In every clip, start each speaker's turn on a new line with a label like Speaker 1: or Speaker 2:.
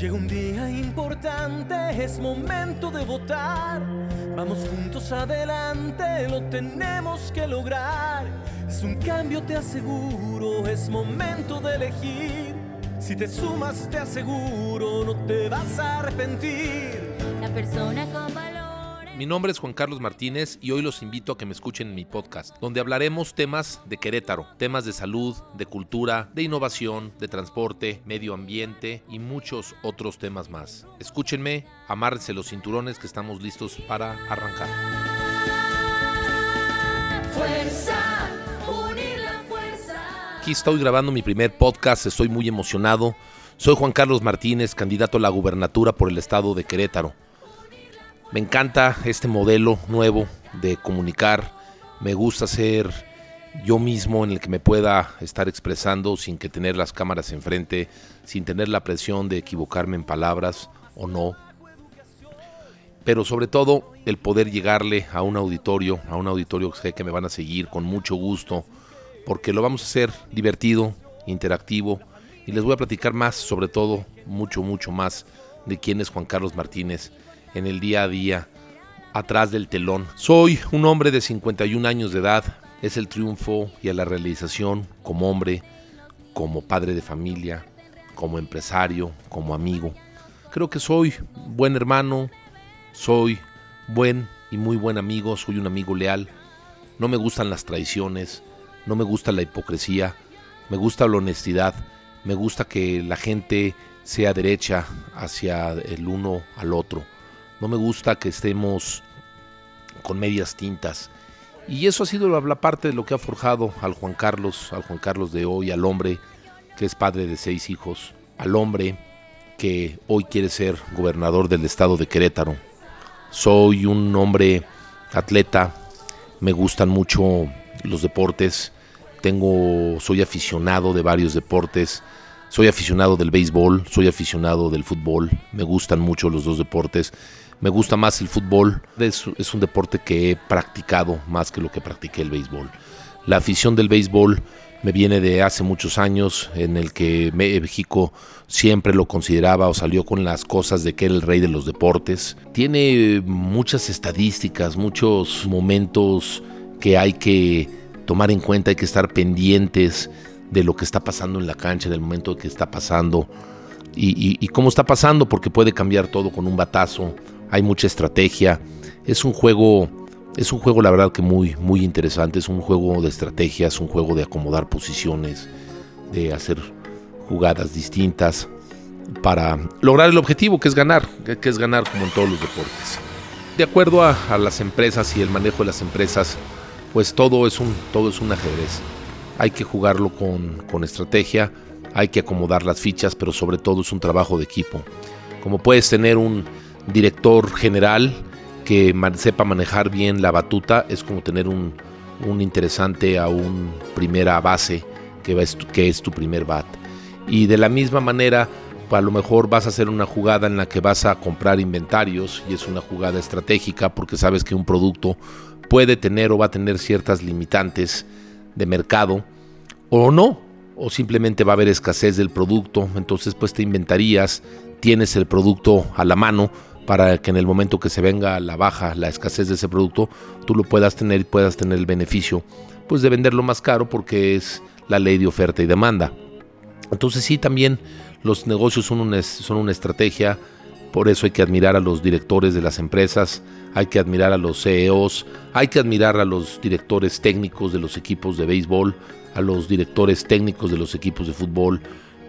Speaker 1: Llega un día importante, es momento de votar. Vamos juntos adelante, lo tenemos que lograr. Es un cambio, te aseguro, es momento de elegir. Si te sumas, te aseguro, no te vas a arrepentir.
Speaker 2: La persona con.
Speaker 3: Mi nombre es Juan Carlos Martínez y hoy los invito a que me escuchen en mi podcast, donde hablaremos temas de Querétaro, temas de salud, de cultura, de innovación, de transporte, medio ambiente y muchos otros temas más. Escúchenme, amárrense los cinturones que estamos listos para arrancar.
Speaker 2: Fuerza, unir la fuerza.
Speaker 3: Aquí estoy grabando mi primer podcast, estoy muy emocionado. Soy Juan Carlos Martínez, candidato a la gubernatura por el estado de Querétaro. Me encanta este modelo nuevo de comunicar. Me gusta ser yo mismo en el que me pueda estar expresando sin que tener las cámaras enfrente, sin tener la presión de equivocarme en palabras o no. Pero sobre todo el poder llegarle a un auditorio, a un auditorio que sé que me van a seguir con mucho gusto, porque lo vamos a hacer divertido, interactivo y les voy a platicar más, sobre todo, mucho, mucho más de quién es Juan Carlos Martínez en el día a día, atrás del telón. Soy un hombre de 51 años de edad, es el triunfo y la realización como hombre, como padre de familia, como empresario, como amigo. Creo que soy buen hermano, soy buen y muy buen amigo, soy un amigo leal. No me gustan las traiciones, no me gusta la hipocresía, me gusta la honestidad, me gusta que la gente sea derecha hacia el uno al otro. No me gusta que estemos con medias tintas. Y eso ha sido la parte de lo que ha forjado al Juan Carlos, al Juan Carlos de hoy, al hombre que es padre de seis hijos, al hombre que hoy quiere ser gobernador del estado de Querétaro. Soy un hombre atleta, me gustan mucho los deportes, tengo, soy aficionado de varios deportes, soy aficionado del béisbol, soy aficionado del fútbol, me gustan mucho los dos deportes. Me gusta más el fútbol, es, un deporte que he practicado más que lo que practiqué el béisbol. La afición del béisbol me viene de hace muchos años, en el que México siempre lo consideraba o salió con las cosas de que era el rey de los deportes. Tiene muchas estadísticas, muchos momentos que hay que tomar en cuenta, hay que estar pendientes de lo que está pasando en la cancha, del momento que está pasando y cómo está pasando, porque puede cambiar todo con un batazo hay mucha estrategia. Es un juego, es un juego la verdad que muy, muy interesante. Es un juego de estrategia, es un juego de acomodar posiciones, de hacer jugadas distintas para lograr el objetivo que es ganar, que es ganar como en todos los deportes. De acuerdo a, a las empresas y el manejo de las empresas, pues todo es un, todo es un ajedrez. Hay que jugarlo con, con estrategia, hay que acomodar las fichas, pero sobre todo es un trabajo de equipo. Como puedes tener un, director general que sepa manejar bien la batuta es como tener un, interesante a un primera base que, va, que es tu primer bat. Y de la misma manera, a lo mejor vas a hacer una jugada en la que vas a comprar inventarios y es una jugada estratégica porque sabes que un producto puede tener o va a tener ciertas limitantes de mercado o no, o simplemente va a haber escasez del producto, entonces pues te inventarías, tienes el producto a la mano, para que en el momento que se venga la baja, la escasez de ese producto, tú lo puedas tener y puedas tener el beneficio pues de venderlo más caro porque es la ley de oferta y demanda. Entonces sí, también los negocios son una, son una estrategia, por eso hay que admirar a los directores de las empresas, hay que admirar a los CEOs, hay que admirar a los directores técnicos de los equipos de béisbol, a los directores técnicos de los equipos de fútbol,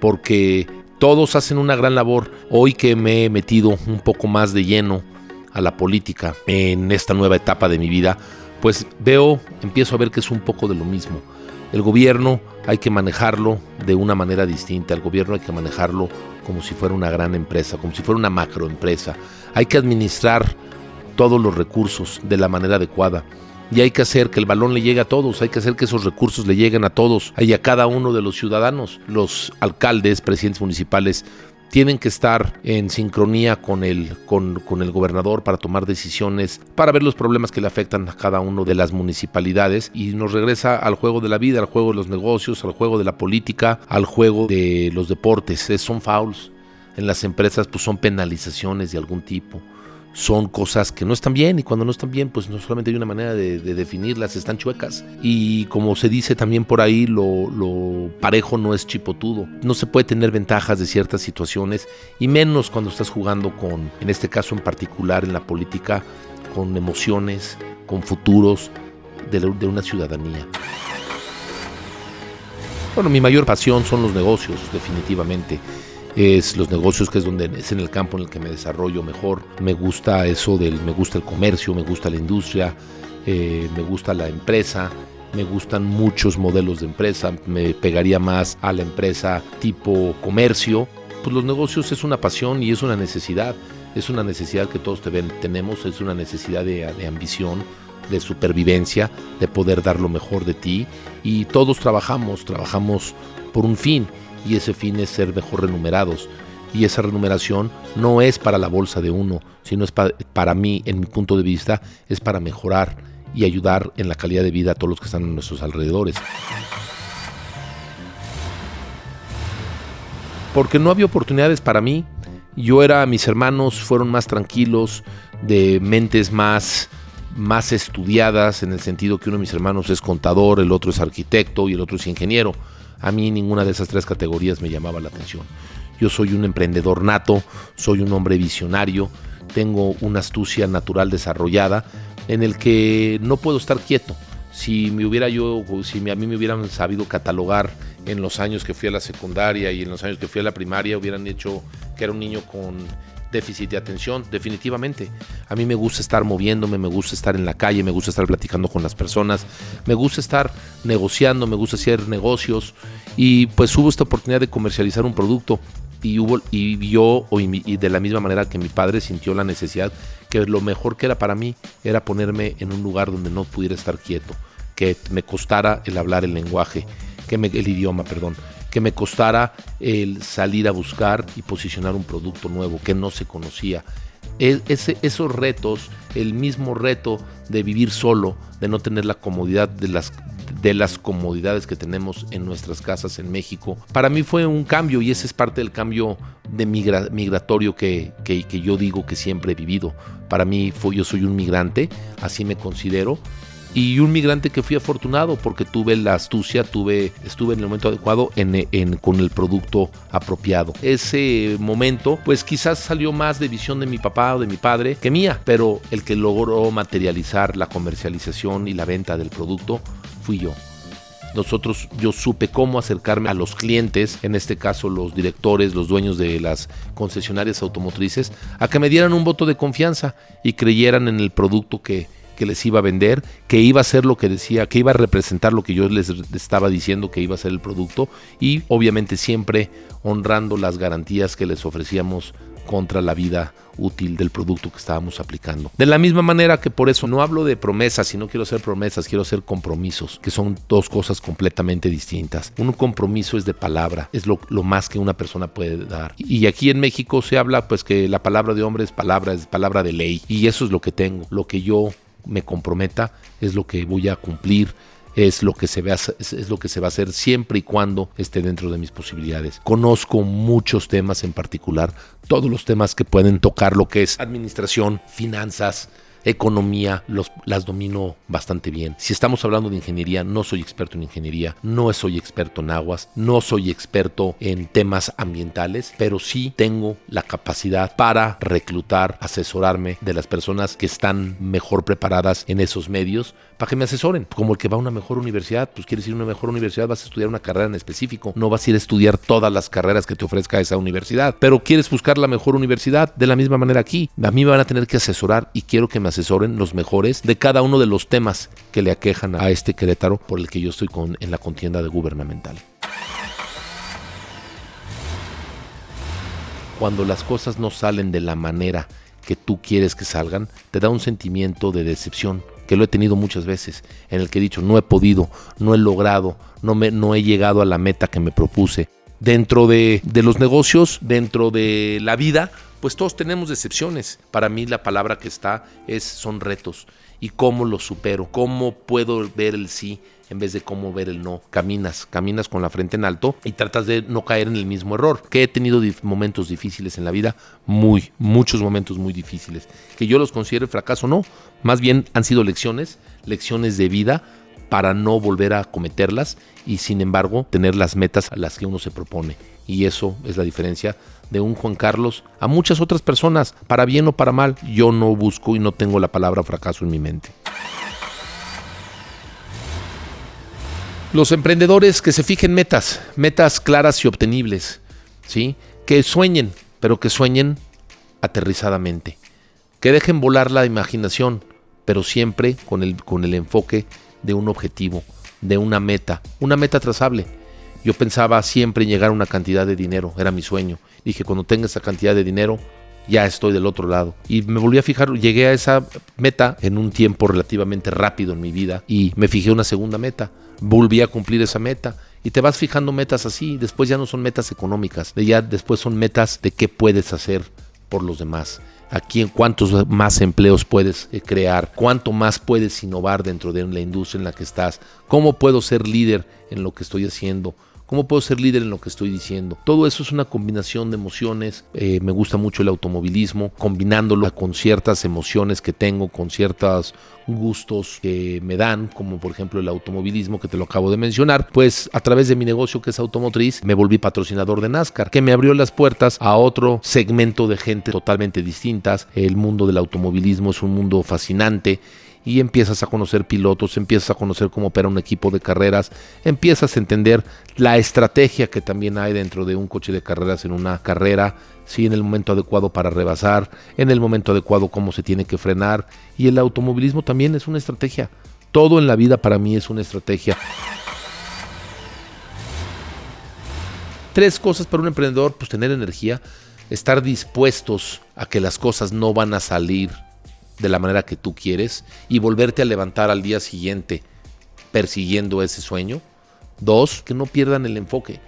Speaker 3: porque todos hacen una gran labor. Hoy que me he metido un poco más de lleno a la política en esta nueva etapa de mi vida, pues veo, empiezo a ver que es un poco de lo mismo. El gobierno hay que manejarlo de una manera distinta. El gobierno hay que manejarlo como si fuera una gran empresa, como si fuera una macroempresa. Hay que administrar todos los recursos de la manera adecuada y hay que hacer que el balón le llegue a todos, hay que hacer que esos recursos le lleguen a todos y a cada uno de los ciudadanos. Los alcaldes, presidentes municipales tienen que estar en sincronía con el, con, con, el gobernador para tomar decisiones, para ver los problemas que le afectan a cada uno de las municipalidades y nos regresa al juego de la vida, al juego de los negocios, al juego de la política, al juego de los deportes. Es, son fouls. en las empresas pues son penalizaciones de algún tipo son cosas que no están bien y cuando no están bien pues no solamente hay una manera de, definirlas, están chuecas. Y como se dice también por ahí, lo, parejo no es chipotudo. No se puede tener ventajas de ciertas situaciones y menos cuando estás jugando con, en este caso en particular en la política, con emociones, con futuros de, de una ciudadanía. Bueno, mi mayor pasión son los negocios, definitivamente es los negocios, que es donde es en el campo en el que me desarrollo mejor. Me gusta eso del, me gusta el comercio, me gusta la industria, eh, me gusta la empresa, me gustan muchos modelos de empresa, me pegaría más a la empresa tipo comercio. Pues los negocios es una pasión y es una necesidad, es una necesidad que todos tenemos, es una necesidad de, de ambición, de supervivencia, de poder dar lo mejor de ti. Y todos trabajamos, trabajamos por un fin y ese fin es ser mejor remunerados. Y esa remuneración no es para la bolsa de uno, sino es para mí, en mi punto de vista, es para mejorar y ayudar en la calidad de vida a todos los que están en nuestros alrededores. Porque no había oportunidades para mí. Yo era, mis hermanos fueron más tranquilos, de mentes más, más estudiadas, en el sentido que uno de mis hermanos es contador, el otro es arquitecto y el otro es ingeniero a mí ninguna de esas tres categorías me llamaba la atención. Yo soy un emprendedor nato, soy un hombre visionario, tengo una astucia natural desarrollada en el que no puedo estar quieto. Si me hubiera yo, si a mí me hubieran sabido catalogar en los años que fui a la secundaria y en los años que fui a la primaria, hubieran hecho que era un niño con déficit de atención, definitivamente. A mí me gusta estar moviéndome, me gusta estar en la calle, me gusta estar platicando con las personas, me gusta estar negociando, me gusta hacer negocios y pues hubo esta oportunidad de comercializar un producto y hubo y yo y de la misma manera que mi padre sintió la necesidad que lo mejor que era para mí era ponerme en un lugar donde no pudiera estar quieto, que me costara el hablar el lenguaje, que me, el idioma, perdón, que me costara el salir a buscar y posicionar un producto nuevo que no se conocía. E, esos retos, el mismo reto de vivir solo, de no tener la comodidad de las, de las comodidades que tenemos en nuestras casas en México, para mí fue un cambio y ese es parte del cambio de migratorio que, que, que, yo digo que siempre he vivido. Para mí fue, yo soy un migrante, así me considero, y un migrante que fui afortunado porque tuve la astucia, tuve, estuve en el momento adecuado en, con el producto apropiado. Ese momento, pues quizás salió más de visión de mi papá o de mi padre que mía, pero el que logró materializar la comercialización y la venta del producto fui yo. Nosotros, yo supe cómo acercarme a los clientes, en este caso los directores, los dueños de las concesionarias automotrices, a que me dieran un voto de confianza y creyeran en el producto que, que les iba a vender, que iba a ser lo que decía, que iba a representar lo que yo les estaba diciendo que iba a ser el producto y obviamente siempre honrando las garantías que les ofrecíamos contra la vida útil del producto que estábamos aplicando. De la misma manera que por eso no hablo de promesas, si no quiero hacer promesas, quiero hacer compromisos, que son dos cosas completamente distintas. Un compromiso es de palabra, es lo, más que una persona puede dar. Y aquí en México se habla pues que la palabra de hombre es palabra, es palabra de ley. Y eso es lo que tengo, lo que yo me comprometa, es lo que voy a cumplir, es lo que se va es lo que se va a hacer siempre y cuando esté dentro de mis posibilidades. Conozco muchos temas en particular, todos los temas que pueden tocar lo que es administración, finanzas, economía las domino bastante bien. Si estamos hablando de ingeniería, no soy experto en ingeniería, no soy experto en aguas, no soy experto en temas ambientales, pero sí tengo la capacidad para reclutar, asesorarme de las personas que están mejor preparadas en esos medios para que me asesoren. Como el que va a una mejor universidad, pues quieres ir a una mejor universidad, vas a estudiar una carrera en específico, no vas a ir a estudiar todas las carreras que te ofrezca esa universidad, pero quieres buscar la mejor universidad, de la misma manera aquí, a mí me van a tener que asesorar y quiero que me asesoren los mejores de cada uno de los temas que le aquejan a este Querétaro por el que yo estoy con, en la contienda de gubernamental. Cuando las cosas no salen de la manera que tú quieres que salgan, te da un sentimiento de decepción, que lo he tenido muchas veces, en el que he dicho, no he podido, no he logrado, no, me, no he llegado a la meta que me propuse. Dentro de, de los negocios, dentro de la vida, pues todos tenemos decepciones. Para mí la palabra que está es son retos. ¿Y cómo los supero? ¿Cómo puedo ver el sí en vez de cómo ver el no. Caminas, caminas con la frente en alto y tratas de no caer en el mismo error. Que he tenido momentos difíciles en la vida, muy, muchos momentos muy difíciles. Que yo los considero fracaso, no. Más bien han sido lecciones, lecciones de vida para no volver a cometerlas y sin embargo tener las metas a las que uno se propone. Y eso es la diferencia de un Juan Carlos a muchas otras personas, para bien o para mal. Yo no busco y no tengo la palabra fracaso en mi mente. Los emprendedores que se fijen metas, metas claras y obtenibles, ¿sí? Que sueñen, pero que sueñen aterrizadamente. Que dejen volar la imaginación, pero siempre con el, con el enfoque de un objetivo, de una meta, una meta trazable. Yo pensaba siempre en llegar a una cantidad de dinero, era mi sueño. Dije, cuando tenga esa cantidad de dinero, ya estoy del otro lado. Y me volví a fijar, llegué a esa meta en un tiempo relativamente rápido en mi vida y me fijé una segunda meta. Volví a cumplir esa meta. Y te vas fijando metas así, después ya no son metas económicas, ya después son metas de qué puedes hacer por los demás. Aquí en cuántos más empleos puedes eh, crear, cuánto más puedes innovar dentro de la industria en la que estás, cómo puedo ser líder en lo que estoy haciendo, ¿Cómo puedo ser líder en lo que estoy diciendo? Todo eso es una combinación de emociones. Eh, me gusta mucho el automovilismo, combinándolo con ciertas emociones que tengo, con ciertos gustos que me dan, como por ejemplo el automovilismo que te lo acabo de mencionar, pues a través de mi negocio que es automotriz me volví patrocinador de NASCAR, que me abrió las puertas a otro segmento de gente totalmente distintas. El mundo del automovilismo es un mundo fascinante y empiezas a conocer pilotos, empiezas a conocer cómo opera un equipo de carreras, empiezas a entender la estrategia que también hay dentro de un coche de carreras en una carrera, ¿sí? en el momento adecuado para rebasar, en el momento adecuado cómo se tiene que frenar y el automovilismo también es una estrategia. Todo en la vida para mí es una estrategia. Tres cosas para un emprendedor, pues tener energía, estar dispuestos a que las cosas no van a salir de la manera que tú quieres y volverte a levantar al día siguiente persiguiendo ese sueño. Dos, que no pierdan el enfoque,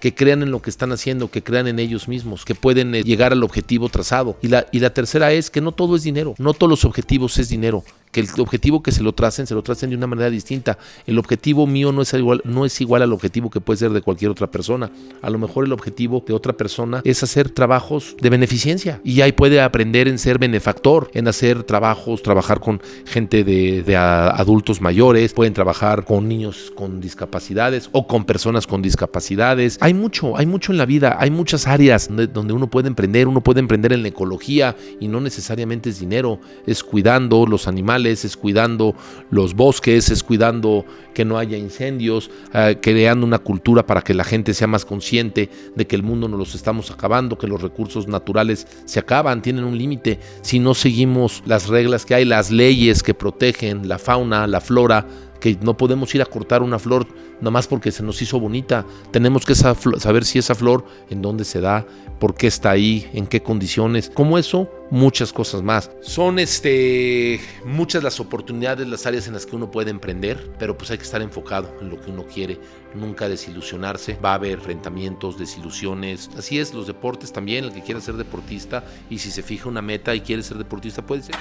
Speaker 3: que crean en lo que están haciendo, que crean en ellos mismos, que pueden eh, llegar al objetivo trazado. Y la, y la tercera es que no todo es dinero, no todos los objetivos es dinero que el objetivo que se lo tracen, se lo tracen de una manera distinta. El objetivo mío no es igual, no es igual al objetivo que puede ser de cualquier otra persona. A lo mejor el objetivo de otra persona es hacer trabajos de beneficencia y ahí puede aprender en ser benefactor, en hacer trabajos, trabajar con gente de, adultos mayores, pueden trabajar con niños con discapacidades o con personas con discapacidades. Hay mucho, hay mucho en la vida, hay muchas áreas donde, donde uno puede emprender, uno puede emprender en la ecología y no necesariamente es dinero, es cuidando los animales es cuidando los bosques, es cuidando que no haya incendios, eh, creando una cultura para que la gente sea más consciente de que el mundo nos los estamos acabando, que los recursos naturales se acaban, tienen un límite. Si no seguimos las reglas que hay, las leyes que protegen la fauna, la flora, que no podemos ir a cortar una flor nada más porque se nos hizo bonita. Tenemos que saber si esa flor, en dónde se da, por qué está ahí, en qué condiciones. Como eso, muchas cosas más. Son este, muchas las oportunidades, las áreas en las que uno puede emprender, pero pues hay que estar enfocado en lo que uno quiere. Nunca desilusionarse. Va a haber enfrentamientos, desilusiones. Así es, los deportes también. El que quiera ser deportista y si se fija una meta y quiere ser deportista, puede ser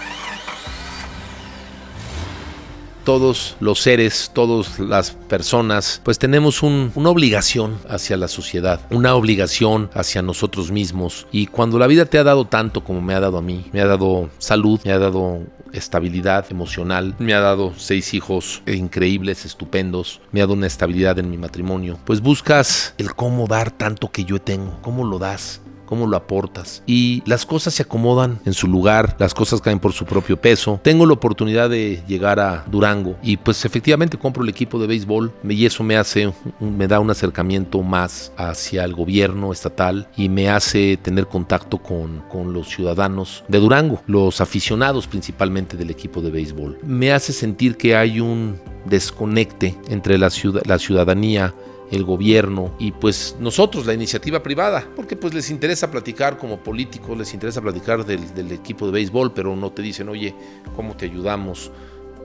Speaker 3: todos los seres, todas las personas, pues tenemos una obligación hacia la sociedad, una obligación hacia nosotros mismos. Y cuando la vida te ha dado tanto como me ha dado a mí, me ha dado salud, me ha dado estabilidad emocional, me ha dado seis hijos increíbles, estupendos, me ha dado una estabilidad en mi matrimonio, pues buscas el cómo dar tanto que yo tengo, cómo lo das cómo lo aportas. Y las cosas se acomodan en su lugar, las cosas caen por su propio peso. Tengo la oportunidad de llegar a Durango y pues efectivamente compro el equipo de béisbol y eso me hace, me da un acercamiento más hacia el gobierno estatal y me hace tener contacto con, con los ciudadanos de Durango, los aficionados principalmente del equipo de béisbol. Me hace sentir que hay un desconecte entre la, ciudad, la ciudadanía el gobierno y pues nosotros, la iniciativa privada, porque pues les interesa platicar como políticos, les interesa platicar del, equipo de béisbol, pero no te dicen, oye, ¿cómo te ayudamos?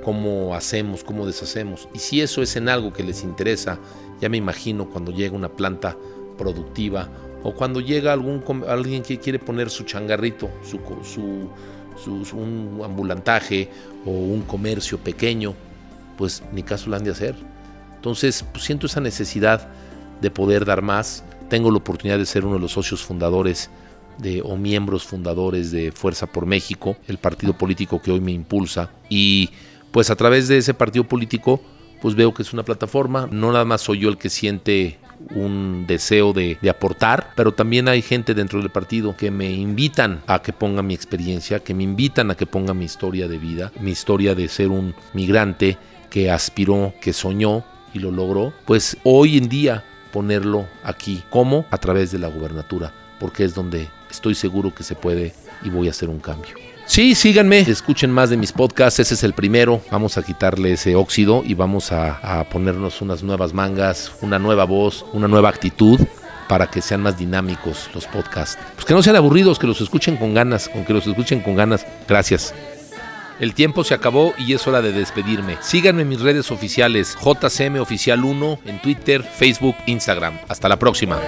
Speaker 3: ¿Cómo hacemos? ¿Cómo deshacemos? Y si eso es en algo que les interesa, ya me imagino cuando llega una planta productiva o cuando llega algún, alguien que quiere poner su changarrito, su, su, un ambulantaje o un comercio pequeño, pues ni caso lo han de hacer Entonces pues, siento esa necesidad de poder dar más. Tengo la oportunidad de ser uno de los socios fundadores de, o miembros fundadores de Fuerza por México, el partido político que hoy me impulsa. Y pues a través de ese partido político, pues veo que es una plataforma. No nada más soy yo el que siente un deseo de, de, aportar, pero también hay gente dentro del partido que me invitan a que ponga mi experiencia, que me invitan a que ponga mi historia de vida, mi historia de ser un migrante que aspiró, que soñó y lo logró, pues hoy en día ponerlo aquí. ¿Cómo? A través de la gubernatura, porque es donde estoy seguro que se puede y voy a hacer un cambio. Sí, síganme, escuchen más de mis podcasts, ese es el primero, vamos a quitarle ese óxido y vamos a, a ponernos unas nuevas mangas, una nueva voz, una nueva actitud para que sean más dinámicos los podcasts. Pues que no sean aburridos, que los escuchen con ganas, con que los escuchen con ganas. Gracias. El tiempo se acabó y es hora de despedirme. Síganme en mis redes oficiales, JCM Oficial 1 en Twitter, Facebook, Instagram. Hasta la próxima.